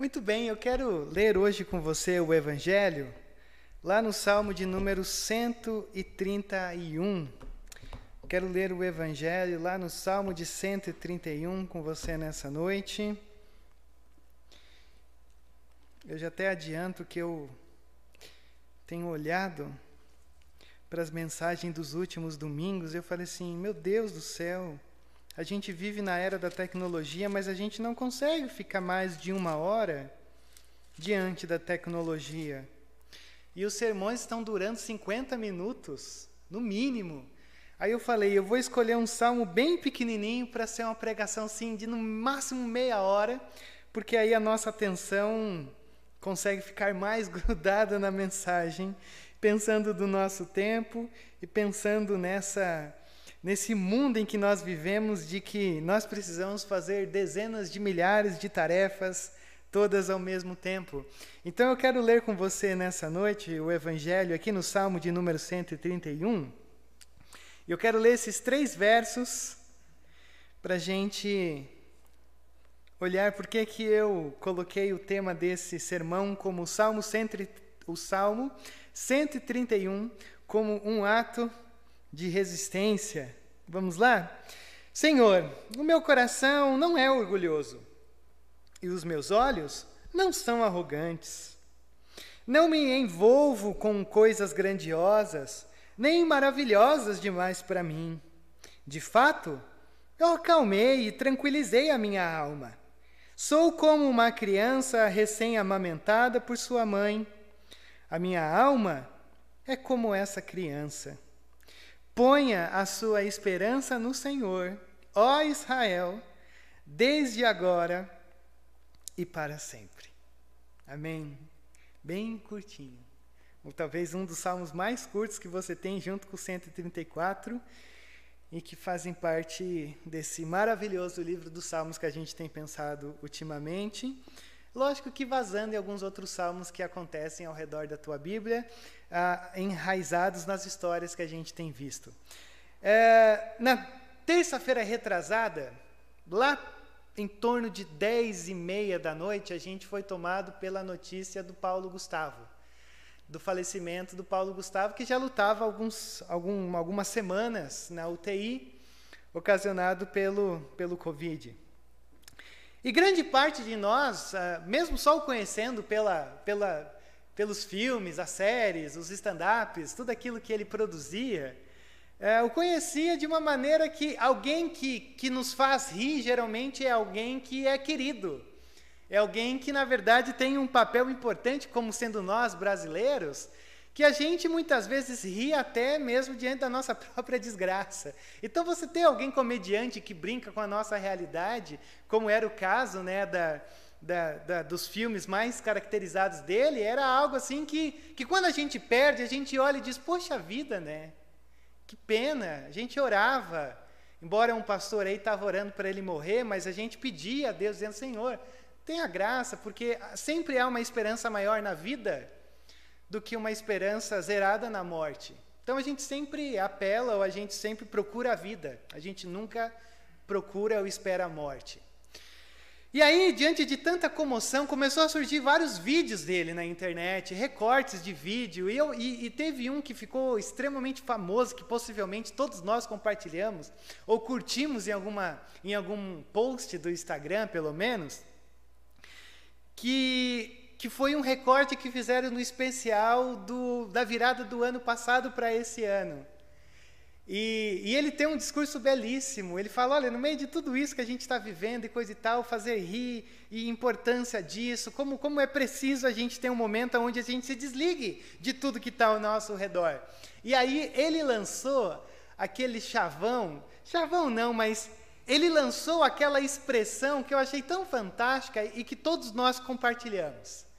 Muito bem, eu quero ler hoje com você o Evangelho, lá no Salmo de número 131. Quero ler o Evangelho lá no Salmo de 131 com você nessa noite. Eu já até adianto que eu tenho olhado para as mensagens dos últimos domingos, eu falei assim: meu Deus do céu, a gente vive na era da tecnologia, mas a gente não consegue ficar mais de uma hora diante da tecnologia. E os sermões estão durando 50 minutos, no mínimo. Aí eu falei, eu vou escolher um salmo bem pequenininho para ser uma pregação assim de no máximo meia hora, porque aí a nossa atenção consegue ficar mais grudada na mensagem, pensando do nosso tempo e pensando nessa nesse mundo em que nós vivemos, de que nós precisamos fazer dezenas de milhares de tarefas, todas ao mesmo tempo. Então eu quero ler com você nessa noite o Evangelho aqui no Salmo de número 131. Eu quero ler esses três versos para a gente olhar por que que eu coloquei o tema desse sermão como o Salmo, o Salmo 131 como um ato de resistência. Vamos lá? Senhor, o meu coração não é orgulhoso e os meus olhos não são arrogantes. Não me envolvo com coisas grandiosas, nem maravilhosas demais para mim. De fato, eu acalmei e tranquilizei a minha alma. Sou como uma criança recém-amamentada por sua mãe. A minha alma é como essa criança. Ponha a sua esperança no Senhor, ó Israel, desde agora e para sempre. Amém. Bem curtinho. Ou talvez um dos salmos mais curtos que você tem, junto com o 134, e que fazem parte desse maravilhoso livro dos salmos que a gente tem pensado ultimamente. Lógico que vazando em alguns outros salmos que acontecem ao redor da tua Bíblia, ah, enraizados nas histórias que a gente tem visto. É, na terça-feira retrasada, lá em torno de dez e meia da noite, a gente foi tomado pela notícia do Paulo Gustavo, do falecimento do Paulo Gustavo, que já lutava alguns, algum, algumas semanas na UTI, ocasionado pelo, pelo Covid. E grande parte de nós, ah, mesmo só o conhecendo pela, pela, pelos filmes, as séries, os stand-ups, tudo aquilo que ele produzia, é, o conhecia de uma maneira que alguém que, que nos faz rir geralmente é alguém que é querido. É alguém que, na verdade, tem um papel importante, como sendo nós brasileiros, que a gente muitas vezes ri até mesmo diante da nossa própria desgraça. Então você tem alguém comediante que brinca com a nossa realidade, como era o caso né, da, da, da, dos filmes mais caracterizados dele, era algo assim que, que quando a gente perde, a gente olha e diz, poxa vida, né? Que pena, a gente orava, embora um pastor aí estava orando para ele morrer, mas a gente pedia a Deus, dizendo, Senhor, tenha graça, porque sempre há uma esperança maior na vida, do que uma esperança zerada na morte. Então a gente sempre apela ou a gente sempre procura a vida, a gente nunca procura ou espera a morte. E aí, diante de tanta comoção, começou a surgir vários vídeos dele na internet, recortes de vídeo, e, eu, e, e, teve um que ficou extremamente famoso, que possivelmente todos nós compartilhamos, ou curtimos em, alguma, em algum post do Instagram, pelo menos, que que foi um recorte que fizeram no especial do, da virada do ano passado para esse ano. E, e, ele tem um discurso belíssimo. Ele fala: olha, no meio de tudo isso que a gente está vivendo e coisa e tal, fazer rir e importância disso, como, como é preciso a gente ter um momento onde a gente se desligue de tudo que está ao nosso redor. E aí ele lançou aquele chavão chavão não, mas ele lançou aquela expressão que eu achei tão fantástica e que todos nós compartilhamos.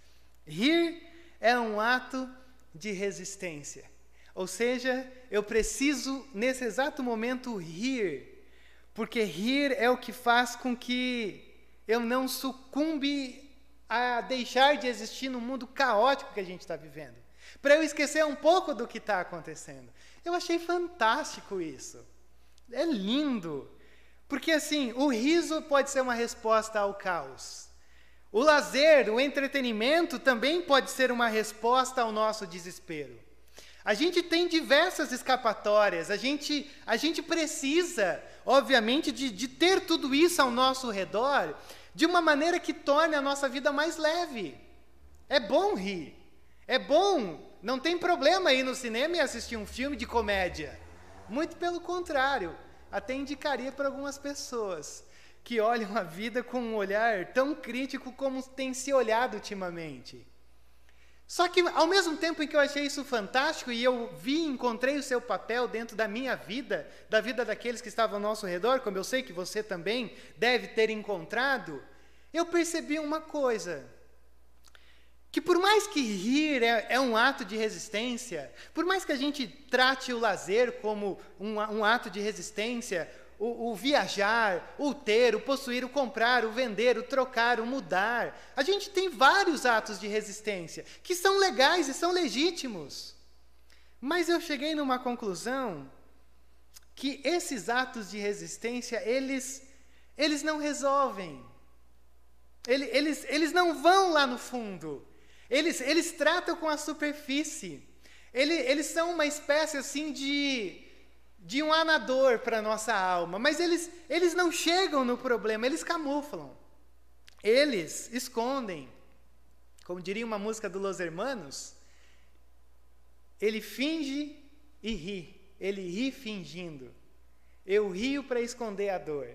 Rir é um ato de resistência. Ou seja, eu preciso nesse exato momento rir, porque rir é o que faz com que eu não sucumbe a deixar de existir no mundo caótico que a gente está vivendo. Para eu esquecer um pouco do que está acontecendo. Eu achei fantástico isso. É lindo. Porque assim, o riso pode ser uma resposta ao caos. O lazer, o entretenimento também pode ser uma resposta ao nosso desespero. A gente tem diversas escapatórias, a gente, a gente precisa, obviamente, de, de ter tudo isso ao nosso redor de uma maneira que torne a nossa vida mais leve. É bom rir, é bom, não tem problema ir no cinema e assistir um filme de comédia. Muito pelo contrário, até indicaria para algumas pessoas que olham a vida com um olhar tão crítico como tem se olhado ultimamente. Só que, ao mesmo tempo em que eu achei isso fantástico e eu vi, encontrei o seu papel dentro da minha vida, da vida daqueles que estavam ao nosso redor, como eu sei que você também deve ter encontrado, eu percebi uma coisa. Que por mais que rir é, é um ato de resistência, por mais que a gente trate o lazer como um, um ato de resistência, o, o, viajar, o ter, o possuir, o comprar, o vender, o trocar, o mudar. A gente tem vários atos de resistência que são legais e são legítimos. Mas eu cheguei numa conclusão que esses atos de resistência, eles, eles não resolvem. Eles, eles, eles não vão lá no fundo. Eles, eles tratam com a superfície. Eles, eles são uma espécie assim de de um anador para a nossa alma, mas eles, eles não chegam no problema, eles camuflam. Eles escondem. Como diria uma música do Los Hermanos, ele finge e ri. Ele ri fingindo. Eu rio para esconder a dor.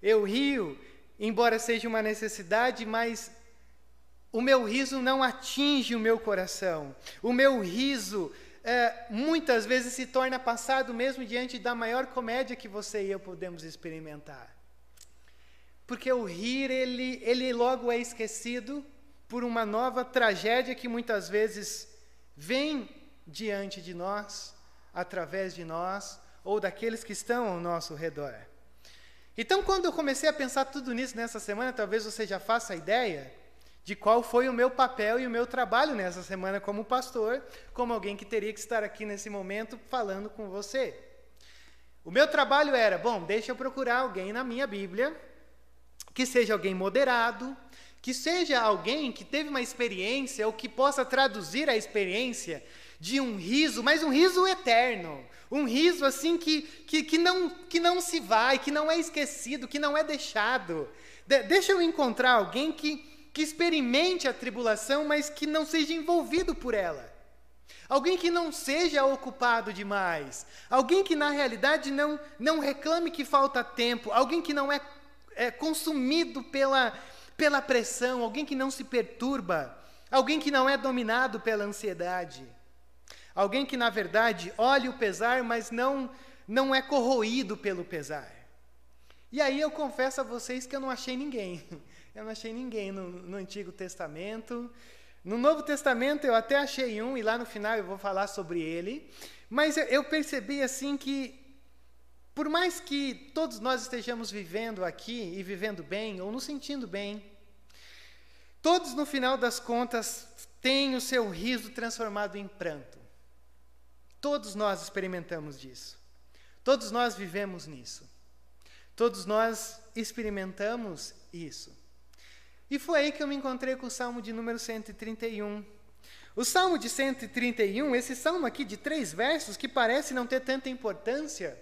Eu rio, embora seja uma necessidade, mas o meu riso não atinge o meu coração. O meu riso é, muitas vezes se torna passado mesmo diante da maior comédia que você e eu podemos experimentar. Porque o rir, ele, ele logo é esquecido por uma nova tragédia que muitas vezes vem diante de nós, através de nós, ou daqueles que estão ao nosso redor. Então, quando eu comecei a pensar tudo nisso nessa semana, talvez você já faça a ideia, de qual foi o meu papel e o meu trabalho nessa semana como pastor, como alguém que teria que estar aqui nesse momento falando com você. O meu trabalho era, bom, deixa eu procurar alguém na minha Bíblia que seja alguém moderado, que seja alguém que teve uma experiência ou que possa traduzir a experiência de um riso, mas um riso eterno, um riso assim que, que, que, não, que não se vai, que não é esquecido, que não é deixado. De, deixa eu encontrar alguém que, que experimente a tribulação, mas que não seja envolvido por ela. Alguém que não seja ocupado demais. Alguém que, na realidade, não, não reclame que falta tempo. Alguém que não é, é consumido pela, pela pressão. Alguém que não se perturba. Alguém que não é dominado pela ansiedade. Alguém que, na verdade, olha o pesar, mas não, não é corroído pelo pesar. E aí eu confesso a vocês que eu não achei ninguém. Eu não achei ninguém no, no Antigo Testamento. No Novo Testamento eu até achei um, e lá no final eu vou falar sobre ele. Mas eu, percebi assim que, por mais que todos nós estejamos vivendo aqui e vivendo bem, ou nos sentindo bem, todos no final das contas têm o seu riso transformado em pranto. Todos nós experimentamos disso. Todos nós vivemos nisso. Todos nós experimentamos isso. E foi aí que eu me encontrei com o Salmo de número 131. O Salmo de 131, esse salmo aqui de três versos, que parece não ter tanta importância,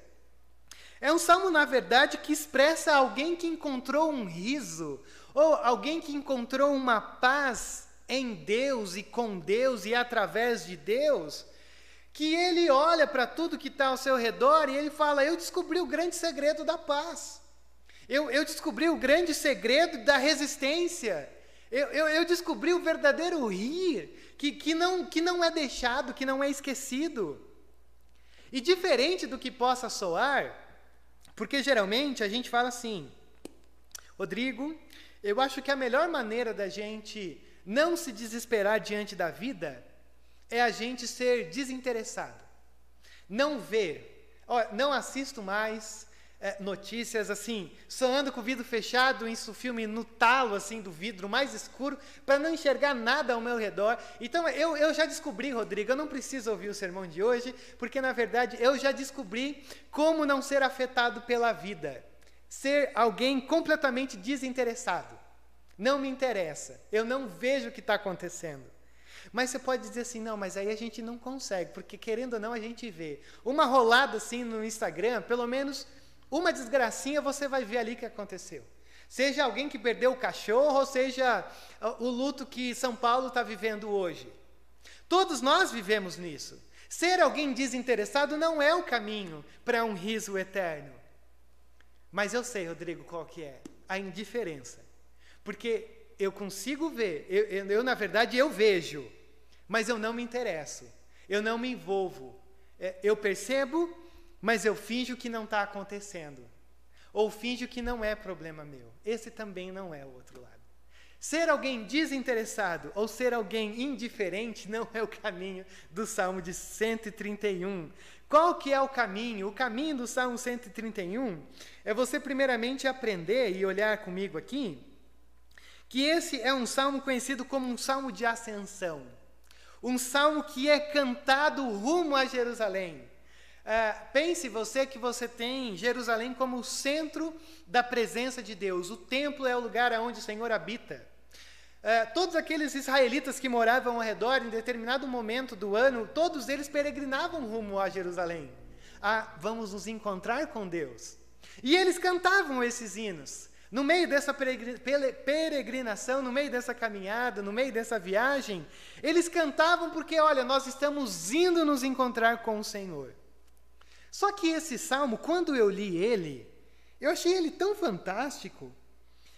é um salmo, na verdade, que expressa alguém que encontrou um riso, ou alguém que encontrou uma paz em Deus e com Deus e através de Deus, que ele olha para tudo que está ao seu redor e ele fala: Eu descobri o grande segredo da paz. Eu, eu descobri o grande segredo da resistência. Eu, eu, eu, descobri o verdadeiro rir, que, que, não, que não é deixado, que não é esquecido. E diferente do que possa soar, porque geralmente a gente fala assim, Rodrigo, eu acho que a melhor maneira da gente não se desesperar diante da vida é a gente ser desinteressado. Não ver, não assisto mais, é, notícias assim, só ando com o vidro fechado, isso filme no talo assim do vidro mais escuro, para não enxergar nada ao meu redor. Então eu, eu já descobri, Rodrigo, eu não preciso ouvir o sermão de hoje, porque na verdade eu já descobri como não ser afetado pela vida. Ser alguém completamente desinteressado. Não me interessa. Eu não vejo o que está acontecendo. Mas você pode dizer assim, não, mas aí a gente não consegue, porque querendo ou não a gente vê. Uma rolada assim no Instagram, pelo menos uma desgracinha você vai ver ali que aconteceu. Seja alguém que perdeu o cachorro, ou seja o luto que São Paulo está vivendo hoje. Todos nós vivemos nisso. Ser alguém desinteressado não é o caminho para um riso eterno. Mas eu sei, Rodrigo, qual que é? A indiferença. Porque eu consigo ver, eu, eu, eu, na verdade eu vejo, mas eu não me interesso, eu não me envolvo. É, eu percebo, mas eu finjo que não está acontecendo. Ou finjo que não é problema meu. Esse também não é o outro lado. Ser alguém desinteressado ou ser alguém indiferente não é o caminho do Salmo de 131. Qual que é o caminho? O caminho do Salmo 131 é você primeiramente aprender e olhar comigo aqui que esse é um salmo conhecido como um salmo de ascensão. Um salmo que é cantado rumo a Jerusalém. Uh, pense você que você tem Jerusalém como o centro da presença de Deus. O templo é o lugar onde o Senhor habita. Uh, todos aqueles israelitas que moravam ao redor, em determinado momento do ano, todos eles peregrinavam rumo a Jerusalém. Ah, vamos nos encontrar com Deus. E eles cantavam esses hinos. No meio dessa peregrinação, no meio dessa caminhada, no meio dessa viagem, eles cantavam porque, olha, nós estamos indo nos encontrar com o Senhor. Só que esse salmo, quando eu li ele, eu achei ele tão fantástico,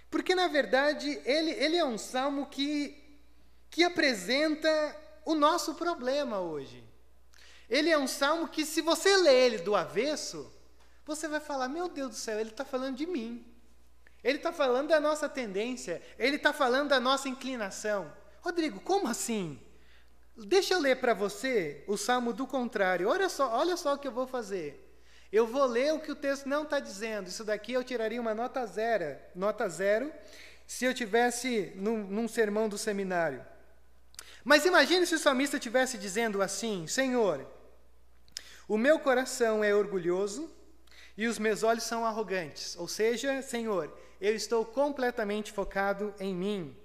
porque na verdade ele, ele é um salmo que, que apresenta o nosso problema hoje. Ele é um salmo que, se você ler ele do avesso, você vai falar: Meu Deus do céu, ele está falando de mim. Ele está falando da nossa tendência, ele está falando da nossa inclinação. Rodrigo, como assim? Deixa eu ler para você o salmo do contrário. Olha só, olha só o que eu vou fazer. Eu vou ler o que o texto não está dizendo. Isso daqui eu tiraria uma nota zero, nota zero, se eu tivesse num, num sermão do seminário. Mas imagine se o salmista estivesse dizendo assim: Senhor, o meu coração é orgulhoso e os meus olhos são arrogantes. Ou seja, Senhor, eu estou completamente focado em mim.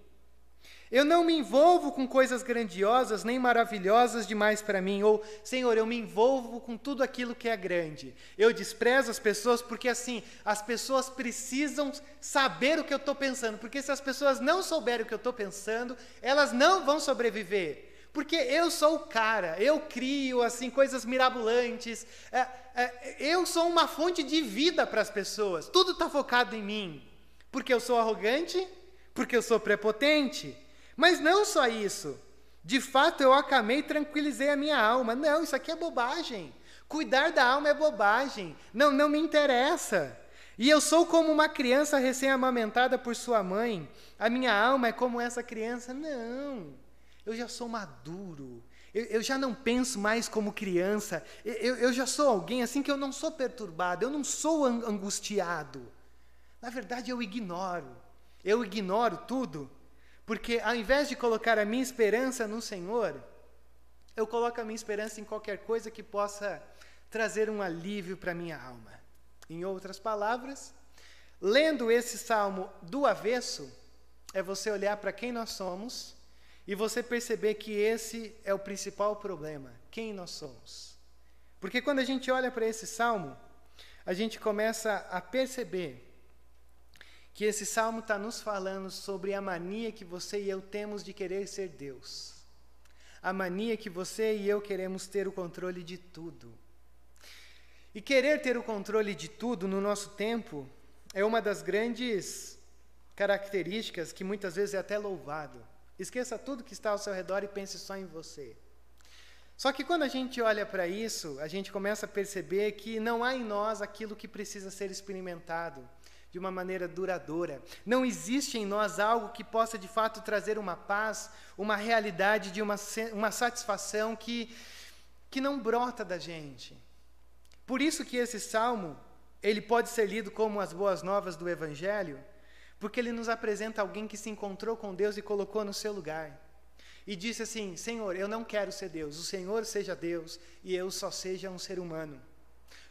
Eu não me envolvo com coisas grandiosas nem maravilhosas demais para mim. Ou, Senhor, eu me envolvo com tudo aquilo que é grande. Eu desprezo as pessoas porque, assim, as pessoas precisam saber o que eu estou pensando. Porque se as pessoas não souberem o que eu estou pensando, elas não vão sobreviver. Porque eu sou o cara, eu crio assim coisas mirabolantes, é, é, eu sou uma fonte de vida para as pessoas. Tudo está focado em mim. Porque eu sou arrogante? Porque eu sou prepotente? Mas não só isso. De fato, eu acamei e tranquilizei a minha alma. Não, isso aqui é bobagem. Cuidar da alma é bobagem. Não, não me interessa. E eu sou como uma criança recém-amamentada por sua mãe. A minha alma é como essa criança. Não. Eu já sou maduro. Eu, eu já não penso mais como criança. Eu, eu já sou alguém assim que eu não sou perturbado. Eu não sou angustiado. Na verdade, eu ignoro. Eu ignoro tudo, porque ao invés de colocar a minha esperança no Senhor, eu coloco a minha esperança em qualquer coisa que possa trazer um alívio para minha alma. Em outras palavras, lendo esse salmo do avesso, é você olhar para quem nós somos e você perceber que esse é o principal problema, quem nós somos. Porque quando a gente olha para esse salmo, a gente começa a perceber que esse salmo está nos falando sobre a mania que você e eu temos de querer ser Deus. A mania que você e eu queremos ter o controle de tudo. E querer ter o controle de tudo no nosso tempo é uma das grandes características que muitas vezes é até louvado. Esqueça tudo que está ao seu redor e pense só em você. Só que quando a gente olha para isso, a gente começa a perceber que não há em nós aquilo que precisa ser experimentado de uma maneira duradoura. Não existe em nós algo que possa de fato trazer uma paz, uma realidade de uma, uma satisfação que, que não brota da gente. Por isso que esse salmo, ele pode ser lido como as boas novas do evangelho, porque ele nos apresenta alguém que se encontrou com Deus e colocou no seu lugar. E disse assim: Senhor, eu não quero ser Deus, o Senhor seja Deus e eu só seja um ser humano.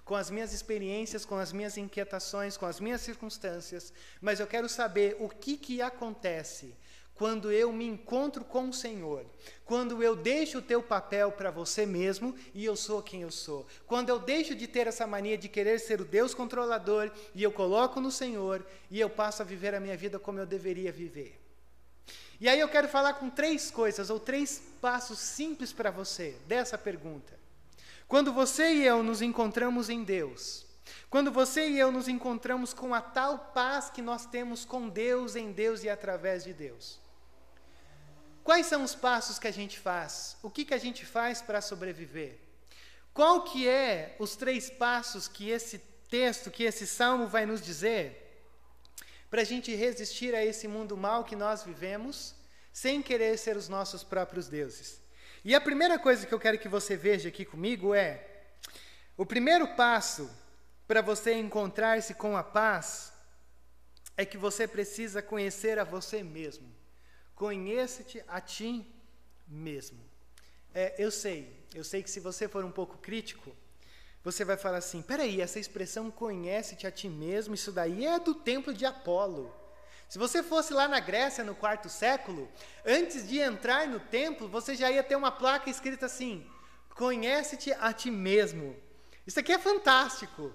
Com as minhas experiências, com as minhas inquietações, com as minhas circunstâncias, mas eu quero saber o que, que acontece quando eu me encontro com o Senhor, quando eu deixo o teu papel para você mesmo e eu sou quem eu sou, quando eu deixo de ter essa mania de querer ser o Deus controlador e eu coloco no Senhor e eu passo a viver a minha vida como eu deveria viver. E aí eu quero falar com três coisas ou três passos simples para você dessa pergunta. Quando você e eu nos encontramos em Deus, quando você e eu nos encontramos com a tal paz que nós temos com Deus, em Deus e através de Deus, Quais são os passos que a gente faz? O que, que a gente faz para sobreviver? Qual que é os três passos que esse texto, que esse salmo vai nos dizer para a gente resistir a esse mundo mal que nós vivemos, sem querer ser os nossos próprios deuses? E a primeira coisa que eu quero que você veja aqui comigo é: o primeiro passo para você encontrar-se com a paz é que você precisa conhecer a você mesmo. Conheça-te a ti mesmo. É, eu sei, eu sei que se você for um pouco crítico, você vai falar assim: peraí, essa expressão conhece-te a ti mesmo, isso daí é do templo de Apolo. Se você fosse lá na Grécia no quarto século, antes de entrar no templo, você já ia ter uma placa escrita assim: conhece-te a ti mesmo. Isso aqui é fantástico.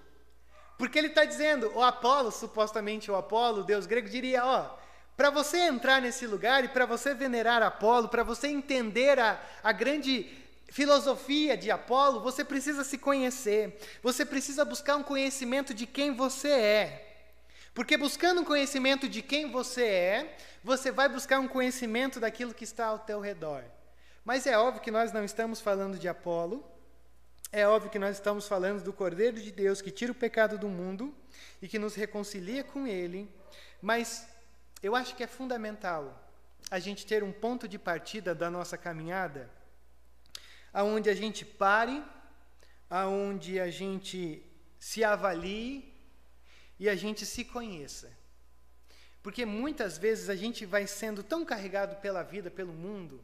Porque ele está dizendo, o Apolo, supostamente o Apolo, o deus grego, diria: ó, para você entrar nesse lugar e para você venerar Apolo, para você entender a, a grande filosofia de Apolo, você precisa se conhecer. Você precisa buscar um conhecimento de quem você é. Porque buscando um conhecimento de quem você é, você vai buscar um conhecimento daquilo que está ao teu redor. Mas é óbvio que nós não estamos falando de Apolo. É óbvio que nós estamos falando do Cordeiro de Deus que tira o pecado do mundo e que nos reconcilia com ele. Mas eu acho que é fundamental a gente ter um ponto de partida da nossa caminhada, aonde a gente pare, aonde a gente se avalie e a gente se conheça. Porque muitas vezes a gente vai sendo tão carregado pela vida, pelo mundo,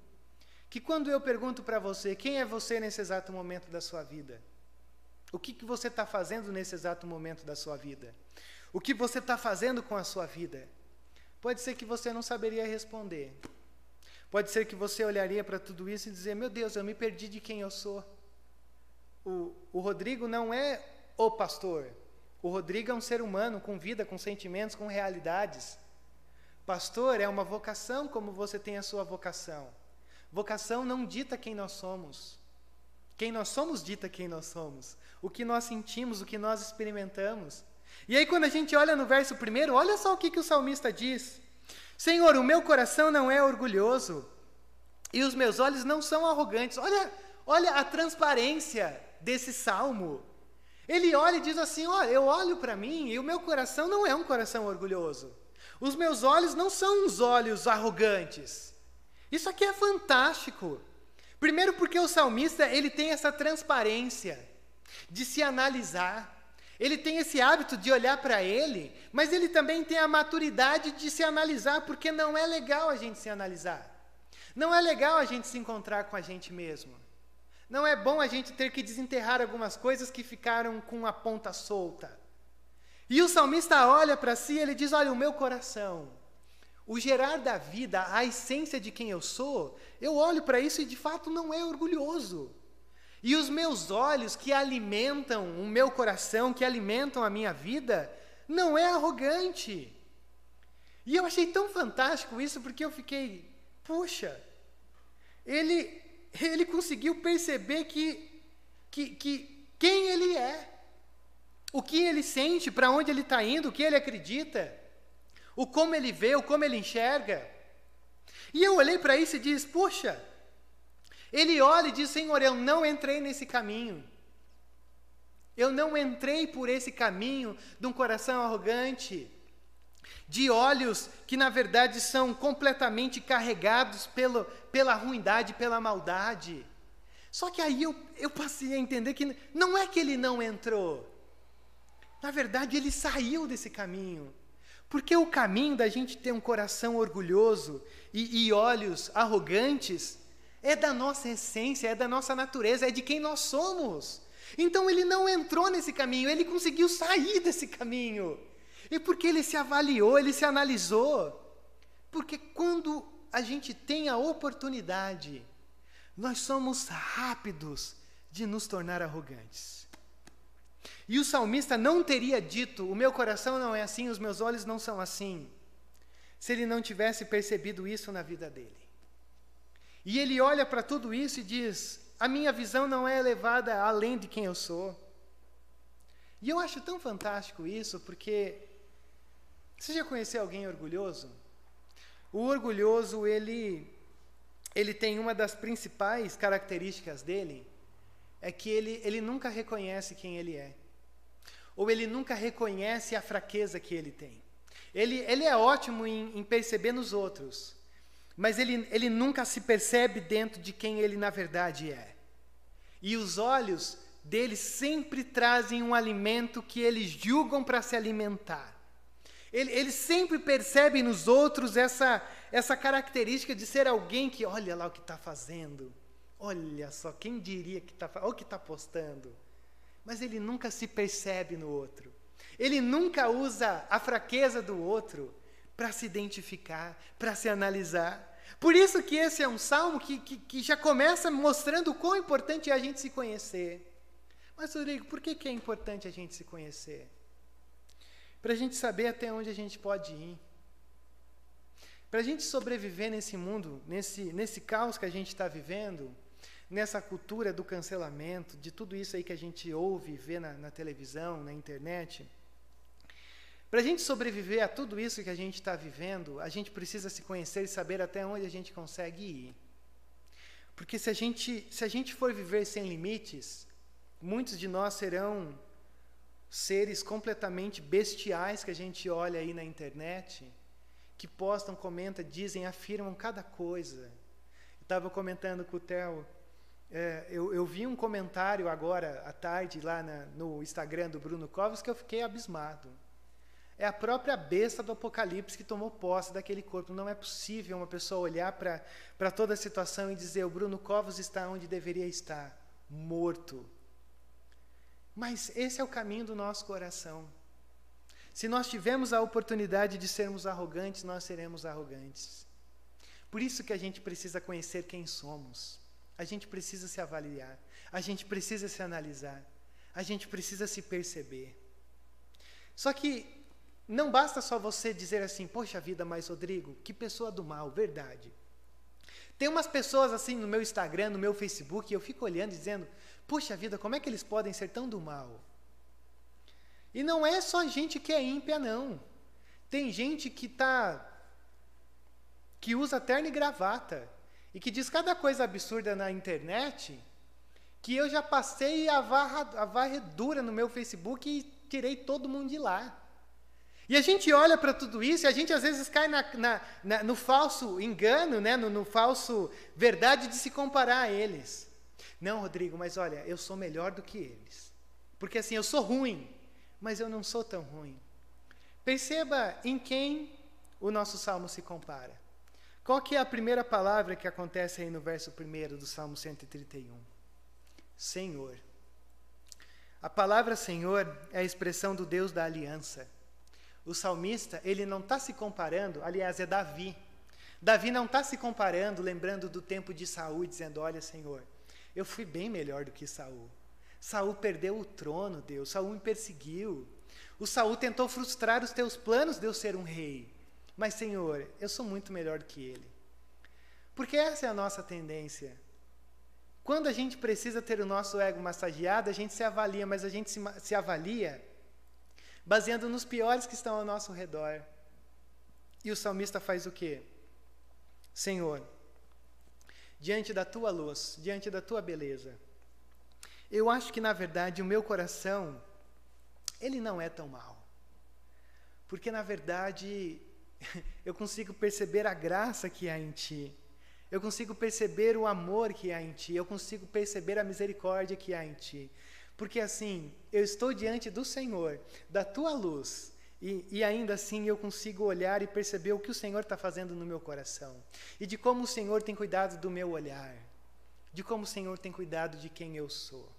que quando eu pergunto para você quem é você nesse exato momento da sua vida, o que, que você está fazendo nesse exato momento da sua vida, o que você está fazendo com a sua vida, Pode ser que você não saberia responder. Pode ser que você olharia para tudo isso e dizer: Meu Deus, eu me perdi de quem eu sou. O, o Rodrigo não é o pastor. O Rodrigo é um ser humano com vida, com sentimentos, com realidades. Pastor é uma vocação como você tem a sua vocação. Vocação não dita quem nós somos. Quem nós somos dita quem nós somos. O que nós sentimos, o que nós experimentamos. E aí, quando a gente olha no verso primeiro, olha só o que, que o salmista diz: Senhor, o meu coração não é orgulhoso e os meus olhos não são arrogantes. Olha, olha a transparência desse salmo. Ele olha e diz assim: Olha, eu olho para mim e o meu coração não é um coração orgulhoso. Os meus olhos não são uns olhos arrogantes. Isso aqui é fantástico. Primeiro porque o salmista, ele tem essa transparência de se analisar. Ele tem esse hábito de olhar para ele, mas ele também tem a maturidade de se analisar, porque não é legal a gente se analisar. Não é legal a gente se encontrar com a gente mesmo. Não é bom a gente ter que desenterrar algumas coisas que ficaram com a ponta solta. E o salmista olha para si e ele diz: Olha, o meu coração, o gerar da vida, a essência de quem eu sou, eu olho para isso e de fato não é orgulhoso. E os meus olhos que alimentam o meu coração, que alimentam a minha vida, não é arrogante. E eu achei tão fantástico isso porque eu fiquei, puxa, ele, ele conseguiu perceber que, que, que quem ele é, o que ele sente, para onde ele está indo, o que ele acredita, o como ele vê, o como ele enxerga. E eu olhei para isso e disse, puxa, ele olha e diz: Senhor, eu não entrei nesse caminho. Eu não entrei por esse caminho de um coração arrogante, de olhos que na verdade são completamente carregados pelo, pela ruindade, pela maldade. Só que aí eu, eu passei a entender que não é que ele não entrou, na verdade ele saiu desse caminho. Porque o caminho da gente ter um coração orgulhoso e, e olhos arrogantes é da nossa essência, é da nossa natureza, é de quem nós somos. Então ele não entrou nesse caminho, ele conseguiu sair desse caminho. E porque ele se avaliou, ele se analisou. Porque quando a gente tem a oportunidade, nós somos rápidos de nos tornar arrogantes. E o salmista não teria dito: O meu coração não é assim, os meus olhos não são assim, se ele não tivesse percebido isso na vida dele. E ele olha para tudo isso e diz: A minha visão não é elevada além de quem eu sou. E eu acho tão fantástico isso, porque você já conheceu alguém orgulhoso? O orgulhoso, ele, ele tem uma das principais características dele, é que ele, ele nunca reconhece quem ele é. Ou ele nunca reconhece a fraqueza que ele tem. Ele, ele é ótimo em, em perceber nos outros, mas ele, ele nunca se percebe dentro de quem ele na verdade é. E os olhos dele sempre trazem um alimento que eles julgam para se alimentar. Ele, ele sempre percebe nos outros essa, essa característica de ser alguém que olha lá o que está fazendo. Olha só, quem diria que está o que está postando. Mas ele nunca se percebe no outro. Ele nunca usa a fraqueza do outro para se identificar, para se analisar. Por isso que esse é um salmo que, que, que, já começa mostrando o quão importante é a gente se conhecer. Mas, Rodrigo, por que, que é importante a gente se conhecer? Para a gente saber até onde a gente pode ir. Para a gente sobreviver nesse mundo, nesse, nesse caos que a gente está vivendo, nessa cultura do cancelamento, de tudo isso aí que a gente ouve, vê na, na televisão, na internet, para a gente sobreviver a tudo isso que a gente está vivendo, a gente precisa se conhecer e saber até onde a gente consegue ir. Porque se a gente, se a gente for viver sem limites, muitos de nós serão seres completamente bestiais que a gente olha aí na internet, que postam, comentam, dizem, afirmam cada coisa. Estava comentando com o Theo, é, eu, eu, vi um comentário agora à tarde lá na, no Instagram do Bruno Covas que eu fiquei abismado. É a própria besta do Apocalipse que tomou posse daquele corpo. Não é possível uma pessoa olhar para toda a situação e dizer: o Bruno Covas está onde deveria estar, morto. Mas esse é o caminho do nosso coração. Se nós tivermos a oportunidade de sermos arrogantes, nós seremos arrogantes. Por isso que a gente precisa conhecer quem somos. A gente precisa se avaliar. A gente precisa se analisar. A gente precisa se perceber. Só que não basta só você dizer assim, poxa vida, mas Rodrigo, que pessoa do mal, verdade. Tem umas pessoas assim no meu Instagram, no meu Facebook, e eu fico olhando dizendo, poxa vida, como é que eles podem ser tão do mal? E não é só gente que é ímpia, não. Tem gente que tá que usa terno e gravata e que diz cada coisa absurda na internet que eu já passei a, varra, a varredura no meu Facebook e tirei todo mundo de lá. E a gente olha para tudo isso e a gente às vezes cai na, na, na, no falso engano, né? no, no falso verdade de se comparar a eles. Não, Rodrigo, mas olha, eu sou melhor do que eles. Porque assim, eu sou ruim, mas eu não sou tão ruim. Perceba em quem o nosso salmo se compara. Qual que é a primeira palavra que acontece aí no verso 1 do Salmo 131? Senhor. A palavra Senhor é a expressão do Deus da aliança. O salmista, ele não está se comparando, aliás, é Davi. Davi não está se comparando, lembrando do tempo de Saul, dizendo: Olha, Senhor, eu fui bem melhor do que Saul. Saul perdeu o trono, Deus. Saul me perseguiu. O Saul tentou frustrar os teus planos de eu ser um rei. Mas, Senhor, eu sou muito melhor do que ele. Porque essa é a nossa tendência. Quando a gente precisa ter o nosso ego massageado, a gente se avalia, mas a gente se, se avalia baseando nos piores que estão ao nosso redor. E o salmista faz o quê? Senhor, diante da tua luz, diante da tua beleza, eu acho que na verdade o meu coração, ele não é tão mau. Porque na verdade eu consigo perceber a graça que há em ti. Eu consigo perceber o amor que há em ti, eu consigo perceber a misericórdia que há em ti. Porque assim, eu estou diante do Senhor, da tua luz, e, e, ainda assim eu consigo olhar e perceber o que o Senhor está fazendo no meu coração. E de como o Senhor tem cuidado do meu olhar. De como o Senhor tem cuidado de quem eu sou.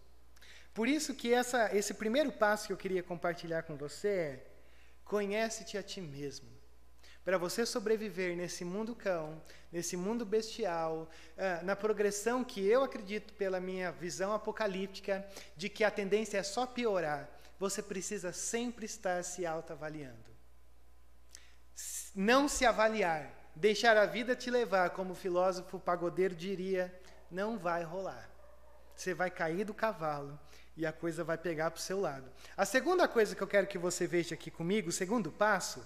Por isso que essa, esse primeiro passo que eu queria compartilhar com você é: conhece-te a ti mesmo. Para você sobreviver nesse mundo cão, nesse mundo bestial, uh, na progressão que eu acredito, pela minha visão apocalíptica, de que a tendência é só piorar, você precisa sempre estar se autoavaliando. Não se avaliar, deixar a vida te levar, como o filósofo pagodeiro diria, não vai rolar. Você vai cair do cavalo e a coisa vai pegar para o seu lado. A segunda coisa que eu quero que você veja aqui comigo, o segundo passo,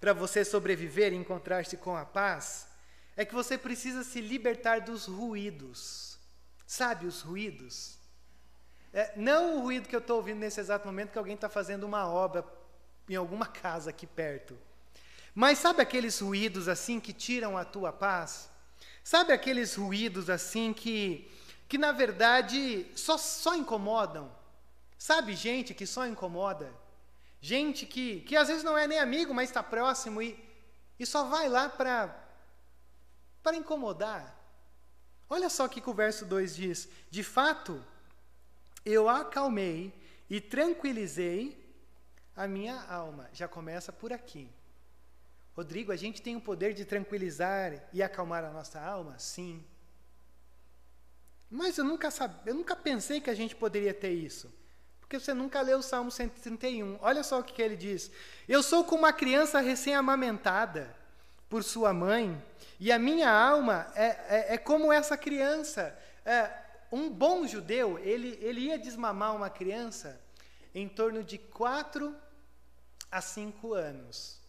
para você sobreviver e encontrar-se com a paz, é que você precisa se libertar dos ruídos. Sabe os ruídos? É, não o ruído que eu estou ouvindo nesse exato momento que alguém está fazendo uma obra em alguma casa aqui perto. Mas sabe aqueles ruídos assim que tiram a tua paz? Sabe aqueles ruídos assim que, que na verdade só, só incomodam? Sabe gente que só incomoda? Gente que, que às vezes não é nem amigo, mas está próximo e, e só vai lá para incomodar. Olha só o que o verso 2 diz: De fato, eu acalmei e tranquilizei a minha alma. Já começa por aqui. Rodrigo, a gente tem o poder de tranquilizar e acalmar a nossa alma? Sim. Mas eu nunca, sab... eu nunca pensei que a gente poderia ter isso. Porque você nunca leu o Salmo 131. Olha só o que, que ele diz. Eu sou como uma criança recém-amamentada por sua mãe, e a minha alma é, é, é como essa criança. É, um bom judeu, ele, ele ia desmamar uma criança em torno de 4 a 5 anos.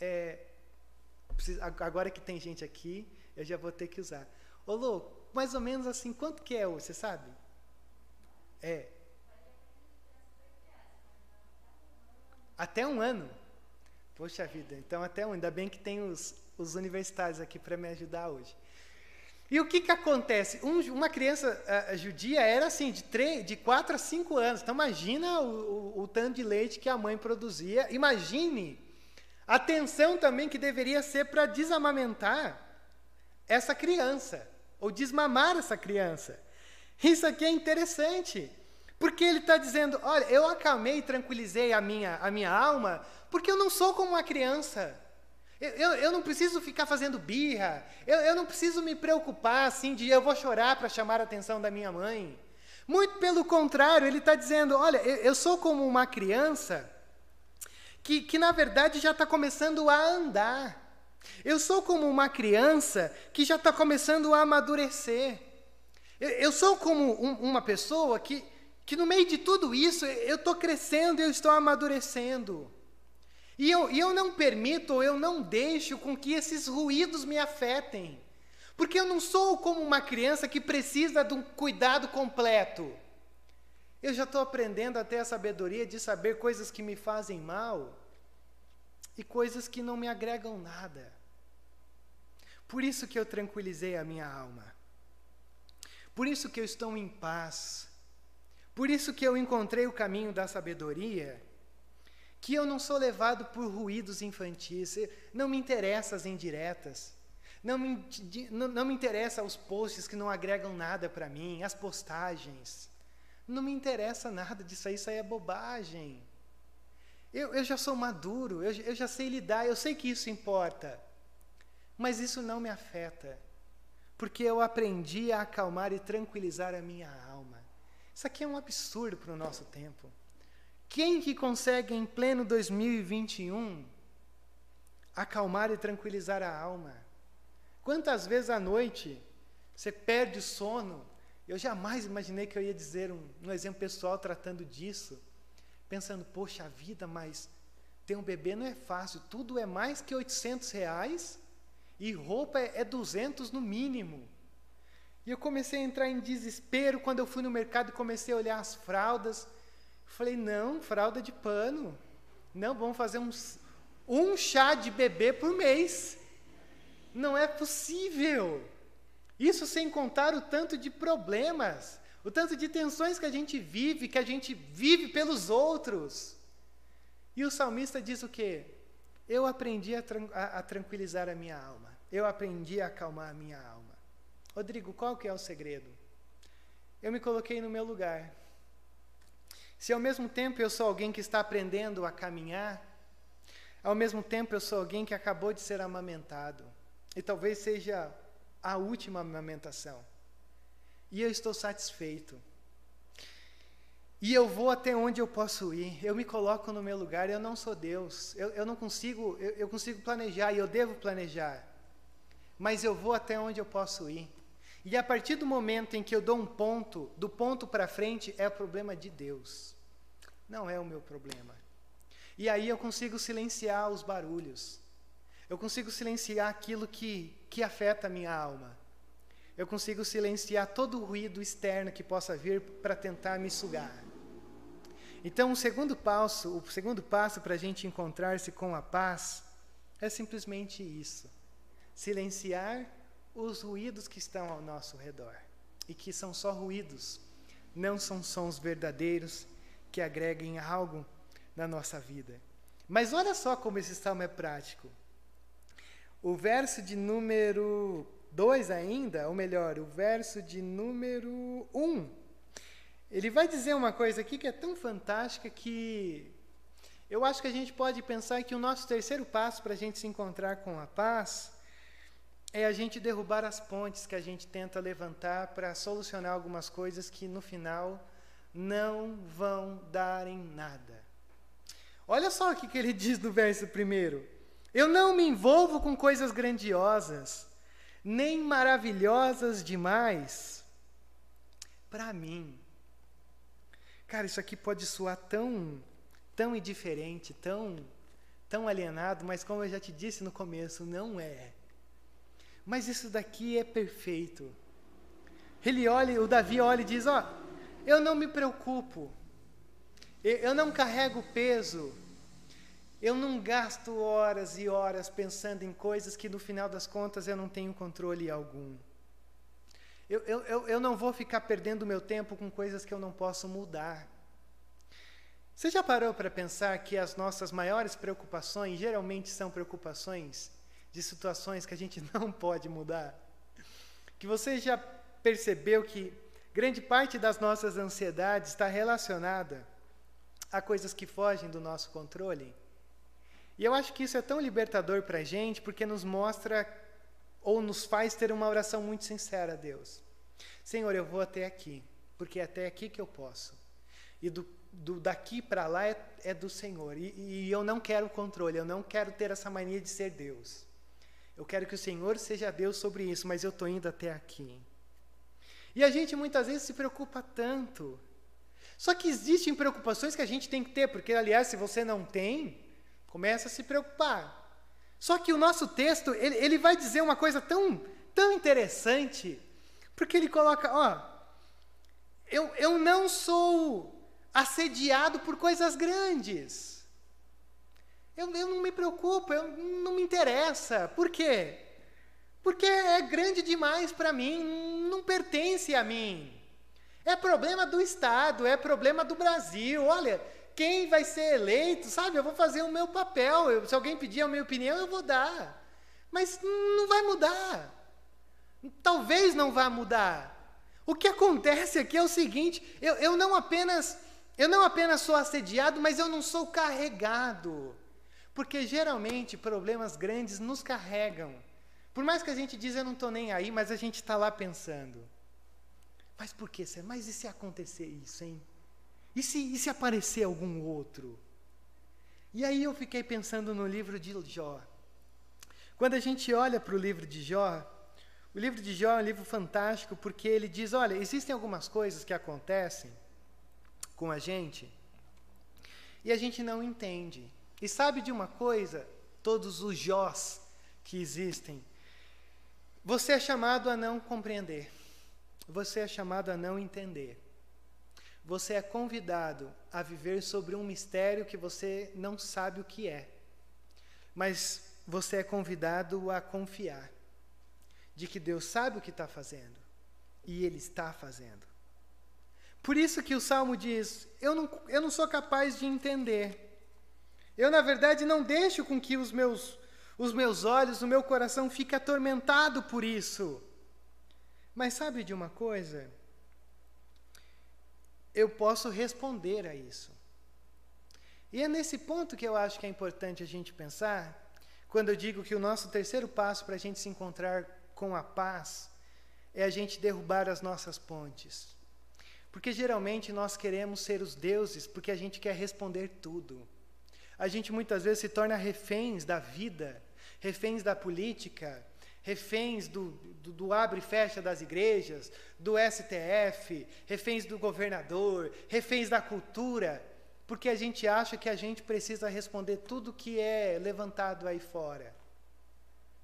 É, agora que tem gente aqui, eu já vou ter que usar. Ô, Lô, mais ou menos assim, quanto que é, você sabe? É, Até um ano. Poxa vida, então até um. Ainda bem que tem os, os universitários aqui para me ajudar hoje. E o que, que acontece? Um, uma criança uh, judia era assim, de, 3, de 4 a 5 anos. Então imagina o, o, o tanto de leite que a mãe produzia. Imagine a atenção também que deveria ser para desamamentar essa criança, ou desmamar essa criança. Isso aqui é interessante. Porque ele está dizendo: olha, eu acalmei e tranquilizei a minha, a minha alma, porque eu não sou como uma criança. Eu, eu, eu não preciso ficar fazendo birra. Eu, eu não preciso me preocupar assim de eu vou chorar para chamar a atenção da minha mãe. Muito pelo contrário, ele está dizendo: olha, eu, eu, sou como uma criança que, que na verdade já está começando a andar. Eu sou como uma criança que já está começando a amadurecer. Eu, sou como um, uma pessoa que que no meio de tudo isso eu estou crescendo, eu estou amadurecendo. E eu, eu não permito, eu não deixo com que esses ruídos me afetem. Porque eu não sou como uma criança que precisa de um cuidado completo. Eu já estou aprendendo a ter a sabedoria de saber coisas que me fazem mal e coisas que não me agregam nada. Por isso que eu tranquilizei a minha alma. Por isso que eu estou em paz. Por isso que eu encontrei o caminho da sabedoria, que eu não sou levado por ruídos infantis, não me interessa as indiretas, não me, não, não me interessa os posts que não agregam nada para mim, as postagens. Não me interessa nada disso aí, isso aí é bobagem. Eu, eu já sou maduro, eu, eu já sei lidar, eu sei que isso importa. Mas isso não me afeta, porque eu aprendi a acalmar e tranquilizar a minha alma. Isso aqui é um absurdo para o nosso tempo. Quem que consegue em pleno 2021 acalmar e tranquilizar a alma? Quantas vezes à noite você perde o sono? Eu jamais imaginei que eu ia dizer um, um exemplo pessoal tratando disso, pensando, poxa vida, mas ter um bebê não é fácil, tudo é mais que 800 reais e roupa é, é 200 no mínimo. E eu comecei a entrar em desespero quando eu fui no mercado e comecei a olhar as fraldas. Falei, não, fralda de pano. Não, vamos fazer uns, um chá de bebê por mês. Não é possível. Isso sem contar o tanto de problemas, o tanto de tensões que a gente vive, que a gente vive pelos outros. E o salmista diz o quê? Eu aprendi a, a, a tranquilizar a minha alma. Eu aprendi a acalmar a minha alma. Rodrigo, qual que é o segredo? Eu me coloquei no meu lugar. Se ao mesmo tempo eu sou alguém que está aprendendo a caminhar, ao mesmo tempo eu sou alguém que acabou de ser amamentado, e talvez seja a última amamentação, e eu estou satisfeito. E eu vou até onde eu posso ir, eu me coloco no meu lugar, eu não sou Deus, eu, eu não consigo, eu, eu consigo planejar, e eu devo planejar, mas eu vou até onde eu posso ir. E a partir do momento em que eu dou um ponto, do ponto para frente é problema de Deus. Não é o meu problema. E aí eu consigo silenciar os barulhos. Eu consigo silenciar aquilo que, que afeta a minha alma. Eu consigo silenciar todo o ruído externo que possa vir para tentar me sugar. Então, o segundo passo, o segundo passo para a gente encontrar-se com a paz é simplesmente isso: silenciar os ruídos que estão ao nosso redor e que são só ruídos, não são sons verdadeiros que agreguem algo na nossa vida. Mas olha só como esse salmo é prático. O verso de número 2 ainda, ou melhor, o verso de número 1, um, ele vai dizer uma coisa aqui que é tão fantástica que eu acho que a gente pode pensar que o nosso terceiro passo para a gente se encontrar com a paz é a gente derrubar as pontes que a gente tenta levantar para solucionar algumas coisas que no final não vão dar em nada. Olha só o que ele diz no verso primeiro. Eu não me envolvo com coisas grandiosas, nem maravilhosas demais para mim. Cara, isso aqui pode soar tão, tão indiferente, tão, tão alienado, mas como eu já te disse no começo, não é. Mas isso daqui é perfeito. Ele olha, o Davi olha e diz: Ó, oh, eu não me preocupo, eu não carrego peso, eu não gasto horas e horas pensando em coisas que no final das contas eu não tenho controle algum. Eu, eu, eu não vou ficar perdendo meu tempo com coisas que eu não posso mudar. Você já parou para pensar que as nossas maiores preocupações geralmente são preocupações de situações que a gente não pode mudar. Que você já percebeu que grande parte das nossas ansiedades está relacionada a coisas que fogem do nosso controle. E eu acho que isso é tão libertador para a gente, porque nos mostra ou nos faz ter uma oração muito sincera a Deus. Senhor, eu vou até aqui, porque é até aqui que eu posso. E do, do daqui para lá é, é, do Senhor. E, e eu não quero controle, eu não quero ter essa mania de ser Deus. Eu quero que o Senhor seja Deus sobre isso, mas eu estou indo até aqui. E a gente muitas vezes se preocupa tanto. Só que existem preocupações que a gente tem que ter, porque, aliás, se você não tem, começa a se preocupar. Só que o nosso texto, ele, ele vai dizer uma coisa tão, tão interessante, porque ele coloca, ó, eu, eu não sou assediado por coisas grandes. Eu, eu não me preocupo, eu, não me interessa. Por quê? Porque é grande demais para mim, não pertence a mim. É problema do Estado, é problema do Brasil. Olha, quem vai ser eleito, sabe? Eu vou fazer o meu papel. Eu, se alguém pedir a minha opinião, eu vou dar. Mas não vai mudar. Talvez não vá mudar. O que acontece aqui é o seguinte: eu, eu não apenas eu não apenas sou assediado, mas eu não sou carregado. Porque geralmente problemas grandes nos carregam. Por mais que a gente diz eu não estou nem aí, mas a gente está lá pensando. Mas por que? Mas e se acontecer isso, hein? E se, e se aparecer algum outro? E aí eu fiquei pensando no livro de Jó. Quando a gente olha para o livro de Jó, o livro de Jó é um livro fantástico porque ele diz: olha, existem algumas coisas que acontecem com a gente e a gente não entende. E sabe de uma coisa? Todos os Jós que existem. Você é chamado a não compreender. Você é chamado a não entender. Você é convidado a viver sobre um mistério que você não sabe o que é. Mas você é convidado a confiar de que Deus sabe o que está fazendo e Ele está fazendo. Por isso que o Salmo diz: Eu não, eu não sou capaz de entender. Eu, na verdade, não deixo com que os meus, os meus olhos, o meu coração fique atormentado por isso. Mas sabe de uma coisa? eu posso responder a isso. E é nesse ponto que eu acho que é importante a gente pensar, quando eu digo que o nosso terceiro passo para a gente se encontrar com a paz é a gente derrubar as nossas pontes. Porque geralmente nós queremos ser os deuses porque a gente quer responder tudo. A gente muitas vezes se torna reféns da vida, reféns da política, reféns do, do, do, abre e fecha das igrejas, do STF, reféns do governador, reféns da cultura, porque a gente acha que a gente precisa responder tudo que é levantado aí fora.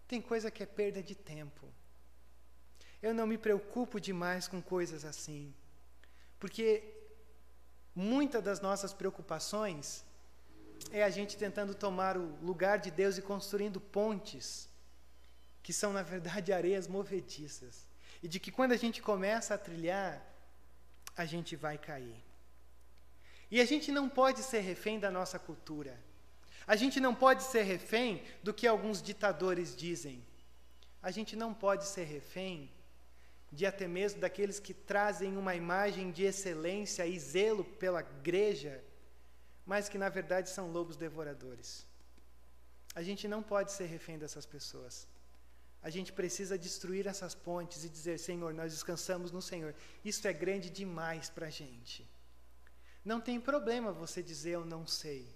Tem coisa que é perda de tempo. Eu não me preocupo demais com coisas assim, porque muitas das nossas preocupações é a gente tentando tomar o lugar de Deus e construindo pontes que são, na verdade, areias movediças. E de que quando a gente começa a trilhar, a gente vai cair. E a gente não pode ser refém da nossa cultura. A gente não pode ser refém do que alguns ditadores dizem. A gente não pode ser refém de até mesmo daqueles que trazem uma imagem de excelência e zelo pela igreja, mas que na verdade são lobos devoradores. A gente não pode ser refém dessas pessoas a gente precisa destruir essas pontes e dizer: Senhor, nós descansamos no Senhor. Isso é grande demais para a gente. Não tem problema você dizer eu não sei.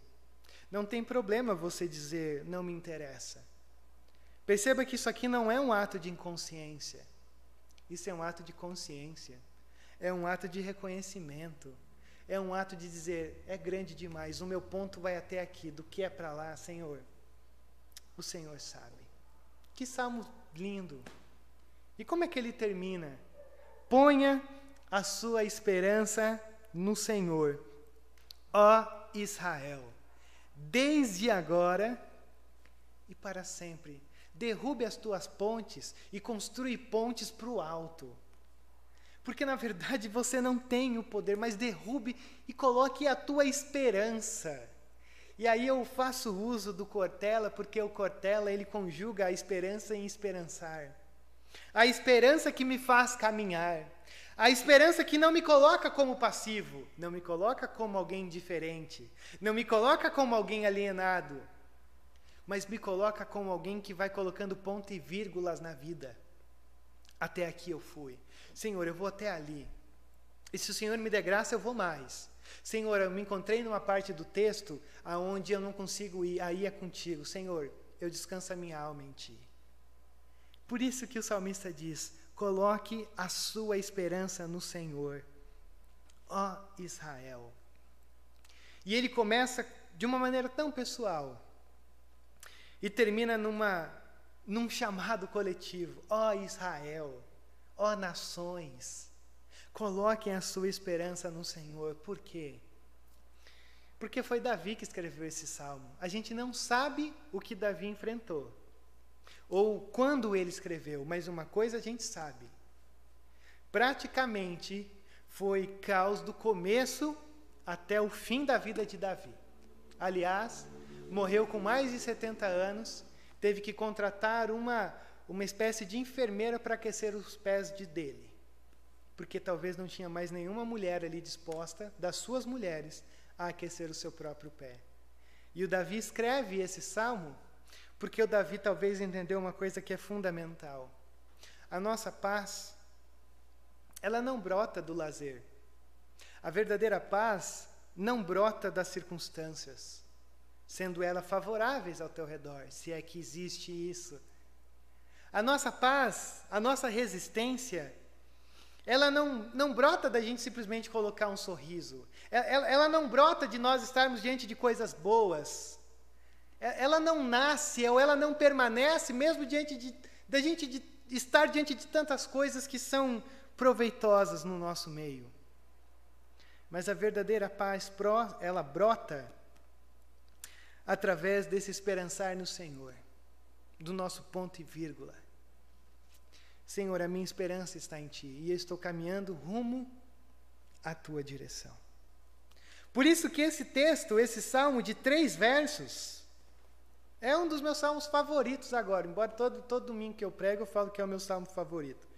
Não tem problema você dizer não me interessa. Perceba que isso aqui não é um ato de inconsciência. Isso é um ato de consciência. É um ato de reconhecimento. É um ato de dizer: é grande demais, o meu ponto vai até aqui, do que é para lá, Senhor. O Senhor sabe. Que salmo lindo. E como é que ele termina? Ponha a sua esperança no Senhor, ó Israel, desde agora e para sempre. Derrube as tuas pontes e construi pontes para o alto. Porque na verdade você não tem o poder, mas derrube e coloque a tua esperança. E aí eu faço uso do Cortella, porque o Cortella ele conjuga a esperança em esperançar. A esperança que me faz caminhar. A esperança que não me coloca como passivo, não me coloca como alguém diferente, não me coloca como alguém alienado, mas me coloca como alguém que vai colocando ponto e vírgulas na vida. Até aqui eu fui. Senhor, eu vou até ali. E se o Senhor me der graça, eu vou mais. Senhor, eu me encontrei numa parte do texto aonde eu não consigo ir, aí é contigo. Senhor, eu descanso a minha alma em ti. Por isso que o salmista diz: coloque a sua esperança no Senhor, ó Israel. E ele começa de uma maneira tão pessoal e termina numa num chamado coletivo, ó Israel, ó nações. Coloquem a sua esperança no Senhor. Por quê? Porque foi Davi que escreveu esse salmo. A gente não sabe o que Davi enfrentou, ou quando ele escreveu, mas uma coisa a gente sabe. Praticamente foi caos do começo até o fim da vida de Davi. Aliás, morreu com mais de 70 anos, teve que contratar uma, uma espécie de enfermeira para aquecer os pés de dele porque talvez não tinha mais nenhuma mulher ali disposta, das suas mulheres, a aquecer o seu próprio pé. E o Davi escreve esse salmo porque o Davi talvez entendeu uma coisa que é fundamental. A nossa paz, ela não brota do lazer. A verdadeira paz não brota das circunstâncias, sendo elas favoráveis ao teu redor, se é que existe isso. A nossa paz, a nossa resistência, ela não, não brota da gente simplesmente colocar um sorriso. Ela, ela não brota de nós estarmos diante de coisas boas. Ela não nasce ou ela não permanece mesmo diante de, da gente de estar diante de tantas coisas que são proveitosas no nosso meio. Mas a verdadeira paz, ela brota através desse esperançar no Senhor, do nosso ponto e vírgula. Senhor, a minha esperança está em Ti e eu estou caminhando rumo à Tua direção. Por isso que esse texto, esse salmo de três versos, é um dos meus salmos favoritos agora, embora todo, todo domingo que eu prego eu falo que é o meu salmo favorito.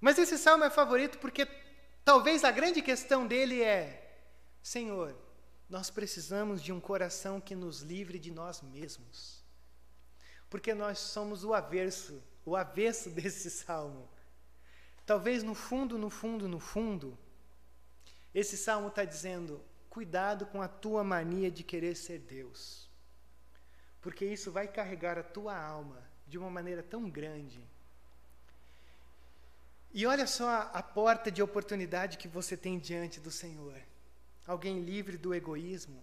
Mas esse salmo é favorito porque Talvez a grande questão dele é: Senhor, nós precisamos de um coração que nos livre de nós mesmos. Porque nós somos o avesso, o avesso desse salmo. Talvez no fundo, no fundo, no fundo, esse salmo está dizendo: cuidado com a tua mania de querer ser Deus. Porque isso vai carregar a tua alma de uma maneira tão grande. E olha só a, porta de oportunidade que você tem diante do Senhor alguém livre do egoísmo,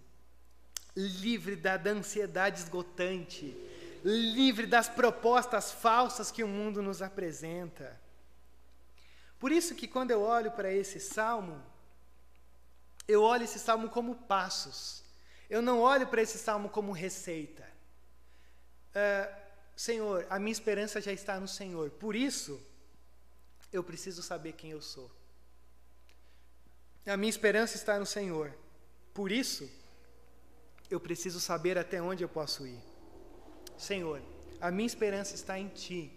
livre da ansiedade esgotante, livre das propostas falsas que o mundo nos apresenta. Por isso que quando eu olho para esse salmo, eu olho esse salmo como passos. Eu não olho para esse salmo como receita. Uh, Senhor, a minha esperança já está no Senhor. Por isso, eu preciso saber quem eu sou. A minha esperança está no Senhor. Por isso, eu preciso saber até onde eu posso ir. Senhor, a minha esperança está em Ti,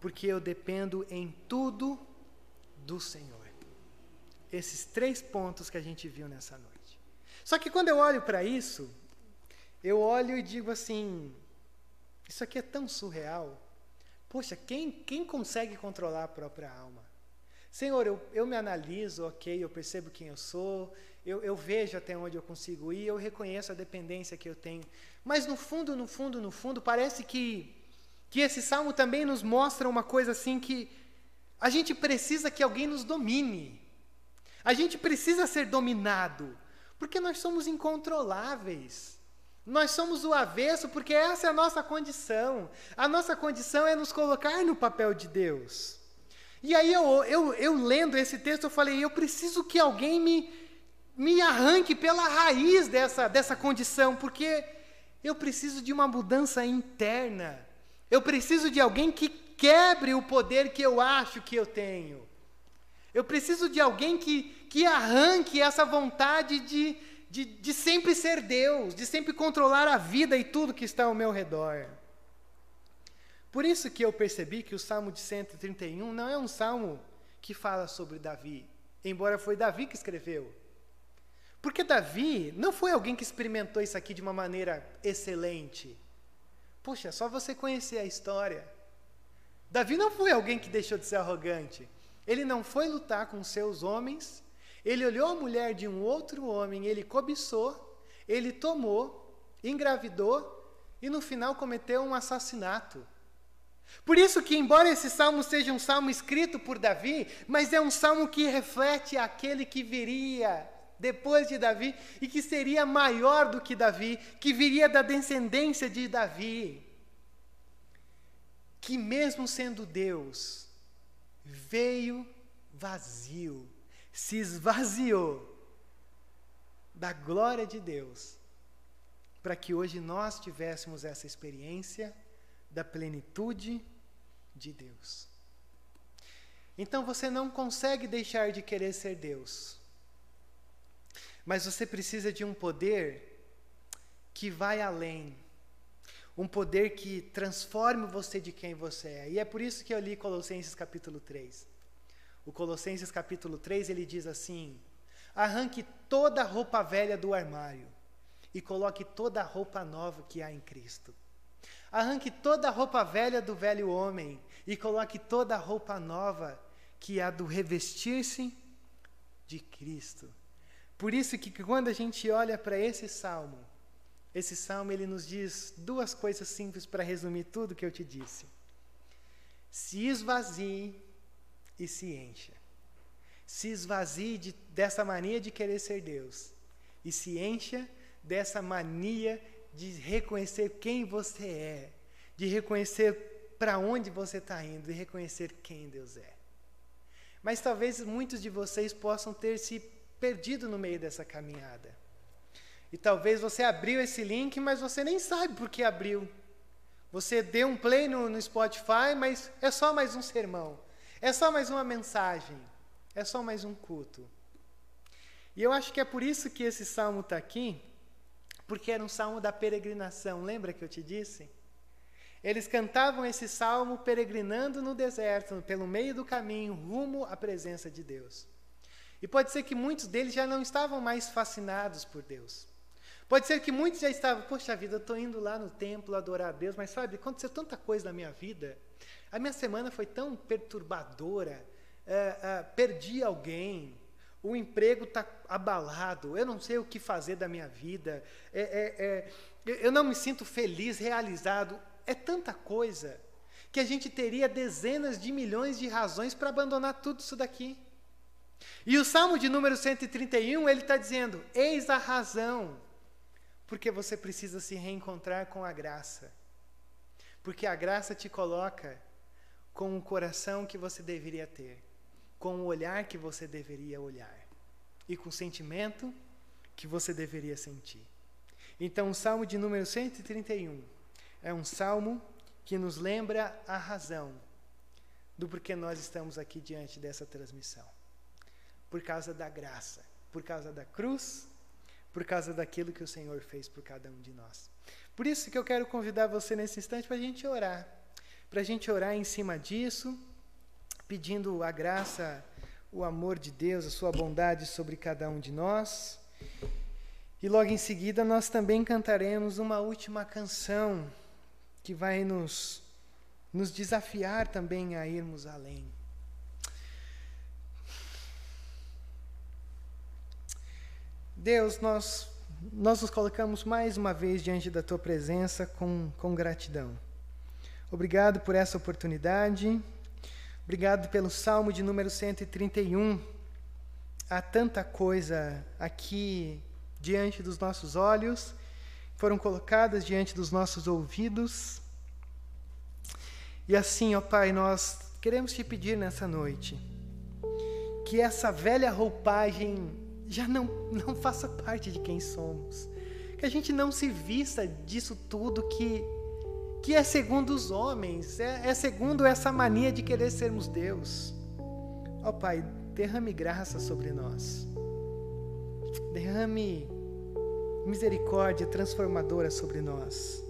porque eu dependo em tudo do Senhor. Esses três pontos que a gente viu nessa noite. Só que quando eu olho para isso, eu olho e digo assim: isso aqui é tão surreal. Poxa, quem, quem consegue controlar a própria alma? Senhor, eu, eu me analiso, ok, eu percebo quem eu sou, eu, eu vejo até onde eu consigo ir, eu reconheço a dependência que eu tenho. Mas no fundo, no fundo, no fundo, parece que, que esse salmo também nos mostra uma coisa assim que a gente precisa que alguém nos domine. A gente precisa ser dominado, porque nós somos incontroláveis. Nós somos o avesso porque essa é a nossa condição. A nossa condição é nos colocar no papel de Deus. E aí eu, eu, eu lendo esse texto, eu falei, eu preciso que alguém me, me arranque pela raiz dessa, dessa condição, porque eu preciso de uma mudança interna. Eu preciso de alguém que quebre o poder que eu acho que eu tenho. Eu preciso de alguém que, que arranque essa vontade de, de, de sempre ser Deus, de sempre controlar a vida e tudo que está ao meu redor. Por isso que eu percebi que o Salmo de 131 não é um salmo que fala sobre Davi, embora foi Davi que escreveu. Porque Davi não foi alguém que experimentou isso aqui de uma maneira excelente. Poxa, é só você conhecer a história. Davi não foi alguém que deixou de ser arrogante. Ele não foi lutar com seus homens. Ele olhou a mulher de um outro homem, ele cobiçou, ele tomou, engravidou e no final cometeu um assassinato. Por isso que, embora esse salmo seja um salmo escrito por Davi, mas é um salmo que reflete aquele que viria depois de Davi e que seria maior do que Davi, que viria da descendência de Davi. Que, mesmo sendo Deus, veio vazio, se esvaziou da glória de Deus, para que hoje nós tivéssemos essa experiência da plenitude de Deus. Então você não consegue deixar de querer ser Deus. Mas você precisa de um poder que vai além. Um poder que transforme você de quem você é. E é por isso que eu li Colossenses capítulo 3. O Colossenses capítulo 3, ele diz assim: Arranque toda a roupa velha do armário e coloque toda a roupa nova que há em Cristo. Arranque toda a roupa velha do velho homem e coloque toda a roupa nova que há do revestir-se de Cristo. Por isso que quando a gente olha para esse salmo, esse salmo ele nos diz duas coisas simples para resumir tudo que eu te disse. Se esvazie e se encha. Se esvazie de, dessa mania de querer ser Deus e se encha dessa mania de reconhecer quem você é, de reconhecer para onde você está indo, de reconhecer quem Deus é. Mas talvez muitos de vocês possam ter se perdido no meio dessa caminhada. E talvez você abriu esse link, mas você nem sabe por que abriu. Você deu um play no, no Spotify, mas é só mais um sermão. É só mais uma mensagem. É só mais um culto. E eu acho que é por isso que esse salmo está aqui, porque era um salmo da peregrinação. Lembra que eu te disse? Eles cantavam esse salmo peregrinando no deserto, pelo meio do caminho, rumo à presença de Deus. E pode ser que muitos deles já não estavam mais fascinados por Deus. Pode ser que muitos já estavam, poxa vida, eu estou indo lá no templo adorar a Deus, mas sabe, aconteceu tanta coisa na minha vida. A minha semana foi tão perturbadora. É, é, perdi alguém, o emprego está abalado, eu não sei o que fazer da minha vida, é, é, é, eu não me sinto feliz, realizado. É tanta coisa que a gente teria dezenas de milhões de razões para abandonar tudo isso daqui. E o Salmo de número 131, ele está dizendo: Eis a razão, porque você precisa se reencontrar com a graça. Porque a graça te coloca com o coração que você deveria ter, com o olhar que você deveria olhar, e com o sentimento que você deveria sentir. Então, o Salmo de número 131 é um salmo que nos lembra a razão do porquê nós estamos aqui diante dessa transmissão por causa da graça, por causa da cruz, por causa daquilo que o Senhor fez por cada um de nós. Por isso que eu quero convidar você nesse instante para a gente orar, para a gente orar em cima disso, pedindo a graça, o amor de Deus, a sua bondade sobre cada um de nós. E logo em seguida nós também cantaremos uma última canção que vai nos, nos desafiar também a irmos além. Deus, nós, nós nos colocamos mais uma vez diante da Tua presença com, com gratidão. Obrigado por essa oportunidade. Obrigado pelo Salmo de número 131. Há tanta coisa aqui diante dos nossos olhos, foram colocadas diante dos nossos ouvidos. E assim, ó Pai, nós queremos te pedir nessa noite que essa velha roupagem já não, não faça parte de quem somos. Que a gente não se vista disso tudo que, que é segundo os homens, é, é segundo essa mania de querer sermos Deus. Ó oh, Pai, derrame graça sobre nós. Derrame misericórdia transformadora sobre nós.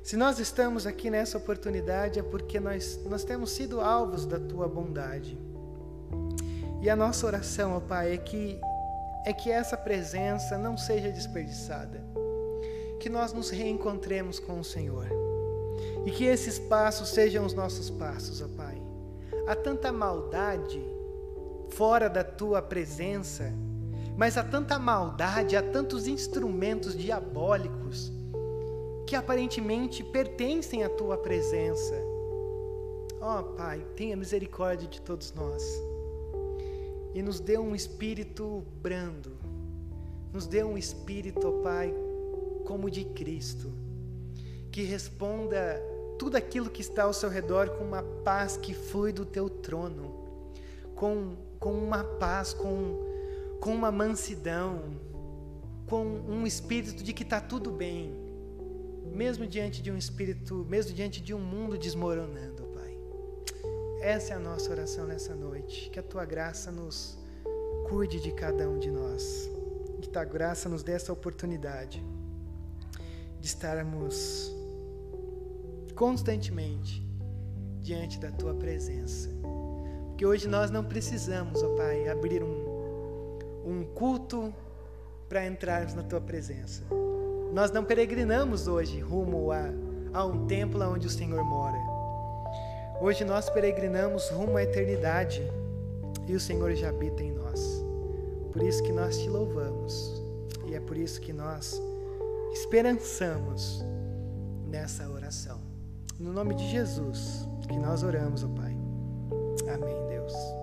Se nós estamos aqui nessa oportunidade é porque nós, nós temos sido alvos da tua bondade. E a nossa oração, ó Pai, é que é que essa presença não seja desperdiçada. Que nós nos reencontremos com o Senhor. E que esses passos sejam os nossos passos, ó Pai. Há tanta maldade fora da tua presença, mas há tanta maldade, há tantos instrumentos diabólicos que aparentemente pertencem à tua presença. Ó oh, Pai, tenha misericórdia de todos nós e nos dê um espírito brando, nos dê um espírito, ó Pai, como de Cristo, que responda tudo aquilo que está ao seu redor com uma paz que flui do teu trono, com, com uma paz, com, com uma mansidão, com um espírito de que está tudo bem, mesmo diante de um espírito, mesmo diante de um mundo desmoronando. Essa é a nossa oração nessa noite. Que a tua graça nos cuide de cada um de nós. Que tua graça nos dê essa oportunidade de estarmos constantemente diante da tua presença. Porque hoje nós não precisamos, ó Pai, abrir um, um culto para entrarmos na tua presença. Nós não peregrinamos hoje rumo a, a um templo onde o Senhor mora. Hoje nós peregrinamos rumo à eternidade e o Senhor já habita em nós. Por isso que nós te louvamos e é por isso que nós esperançamos nessa oração. No nome de Jesus que nós oramos, ó Pai. Amém, Deus.